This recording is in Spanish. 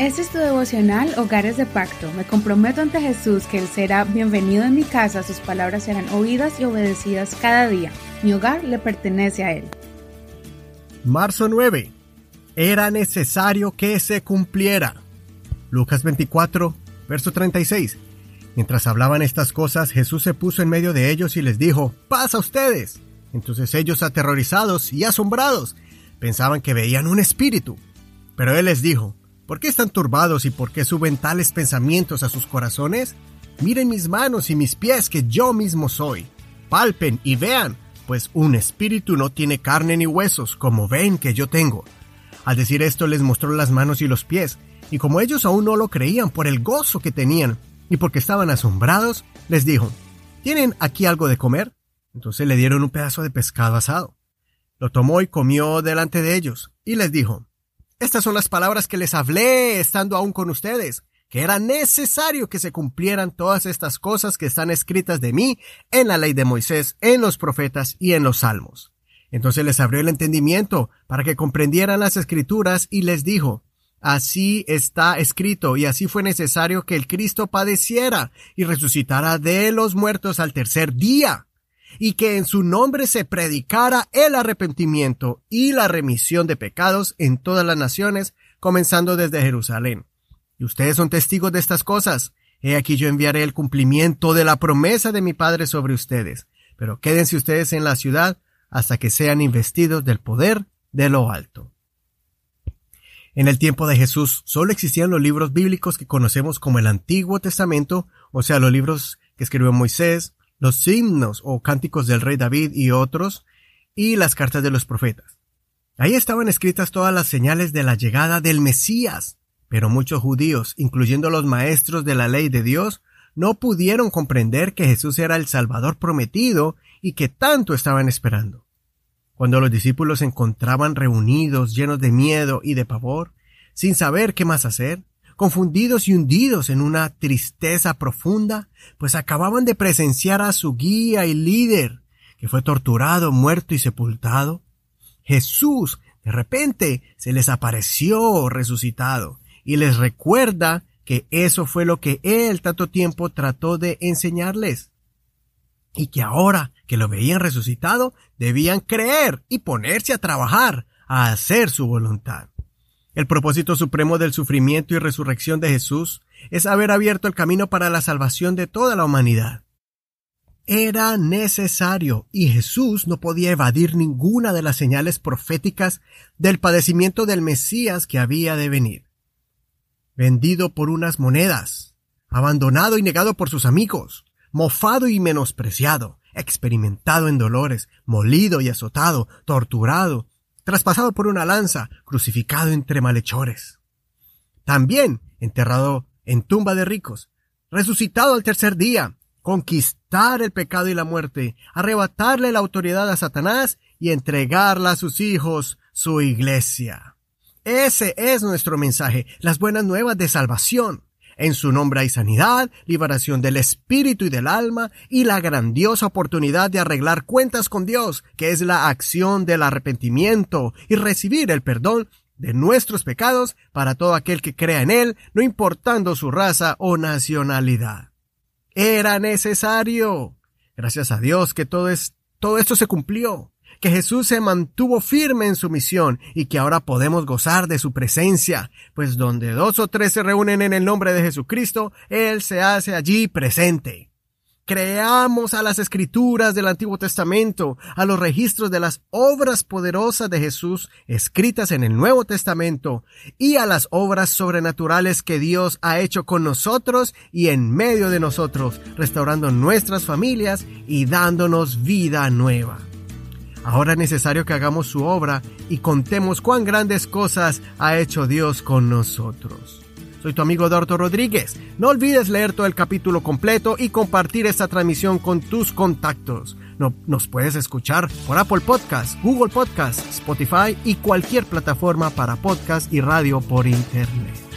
Este es tu devocional Hogares de Pacto. Me comprometo ante Jesús que Él será bienvenido en mi casa, sus palabras serán oídas y obedecidas cada día. Mi hogar le pertenece a Él. Marzo 9. Era necesario que se cumpliera. Lucas 24, verso 36. Mientras hablaban estas cosas, Jesús se puso en medio de ellos y les dijo, paz a ustedes. Entonces ellos, aterrorizados y asombrados, pensaban que veían un espíritu. Pero Él les dijo, ¿Por qué están turbados y por qué suben tales pensamientos a sus corazones? Miren mis manos y mis pies que yo mismo soy. Palpen y vean, pues un espíritu no tiene carne ni huesos, como ven que yo tengo. Al decir esto les mostró las manos y los pies, y como ellos aún no lo creían por el gozo que tenían, y porque estaban asombrados, les dijo, ¿Tienen aquí algo de comer? Entonces le dieron un pedazo de pescado asado. Lo tomó y comió delante de ellos, y les dijo, estas son las palabras que les hablé estando aún con ustedes, que era necesario que se cumplieran todas estas cosas que están escritas de mí en la ley de Moisés, en los profetas y en los salmos. Entonces les abrió el entendimiento para que comprendieran las escrituras y les dijo, Así está escrito y así fue necesario que el Cristo padeciera y resucitara de los muertos al tercer día y que en su nombre se predicara el arrepentimiento y la remisión de pecados en todas las naciones, comenzando desde Jerusalén. Y ustedes son testigos de estas cosas. He aquí yo enviaré el cumplimiento de la promesa de mi Padre sobre ustedes. Pero quédense ustedes en la ciudad hasta que sean investidos del poder de lo alto. En el tiempo de Jesús solo existían los libros bíblicos que conocemos como el Antiguo Testamento, o sea, los libros que escribió Moisés, los himnos o cánticos del rey David y otros, y las cartas de los profetas. Ahí estaban escritas todas las señales de la llegada del Mesías, pero muchos judíos, incluyendo los maestros de la ley de Dios, no pudieron comprender que Jesús era el Salvador prometido y que tanto estaban esperando. Cuando los discípulos se encontraban reunidos, llenos de miedo y de pavor, sin saber qué más hacer, confundidos y hundidos en una tristeza profunda, pues acababan de presenciar a su guía y líder, que fue torturado, muerto y sepultado. Jesús de repente se les apareció resucitado y les recuerda que eso fue lo que él tanto tiempo trató de enseñarles. Y que ahora que lo veían resucitado, debían creer y ponerse a trabajar, a hacer su voluntad. El propósito supremo del sufrimiento y resurrección de Jesús es haber abierto el camino para la salvación de toda la humanidad. Era necesario y Jesús no podía evadir ninguna de las señales proféticas del padecimiento del Mesías que había de venir. Vendido por unas monedas, abandonado y negado por sus amigos, mofado y menospreciado, experimentado en dolores, molido y azotado, torturado, traspasado por una lanza, crucificado entre malhechores. También enterrado en tumba de ricos, resucitado al tercer día, conquistar el pecado y la muerte, arrebatarle la autoridad a Satanás y entregarla a sus hijos, su iglesia. Ese es nuestro mensaje, las buenas nuevas de salvación. En su nombre hay sanidad, liberación del espíritu y del alma y la grandiosa oportunidad de arreglar cuentas con Dios, que es la acción del arrepentimiento y recibir el perdón de nuestros pecados para todo aquel que crea en Él, no importando su raza o nacionalidad. Era necesario. Gracias a Dios que todo, todo esto se cumplió que Jesús se mantuvo firme en su misión y que ahora podemos gozar de su presencia, pues donde dos o tres se reúnen en el nombre de Jesucristo, Él se hace allí presente. Creamos a las escrituras del Antiguo Testamento, a los registros de las obras poderosas de Jesús escritas en el Nuevo Testamento y a las obras sobrenaturales que Dios ha hecho con nosotros y en medio de nosotros, restaurando nuestras familias y dándonos vida nueva. Ahora es necesario que hagamos su obra y contemos cuán grandes cosas ha hecho Dios con nosotros. Soy tu amigo Dorto Rodríguez. No olvides leer todo el capítulo completo y compartir esta transmisión con tus contactos. No, nos puedes escuchar por Apple Podcasts, Google Podcasts, Spotify y cualquier plataforma para podcast y radio por Internet.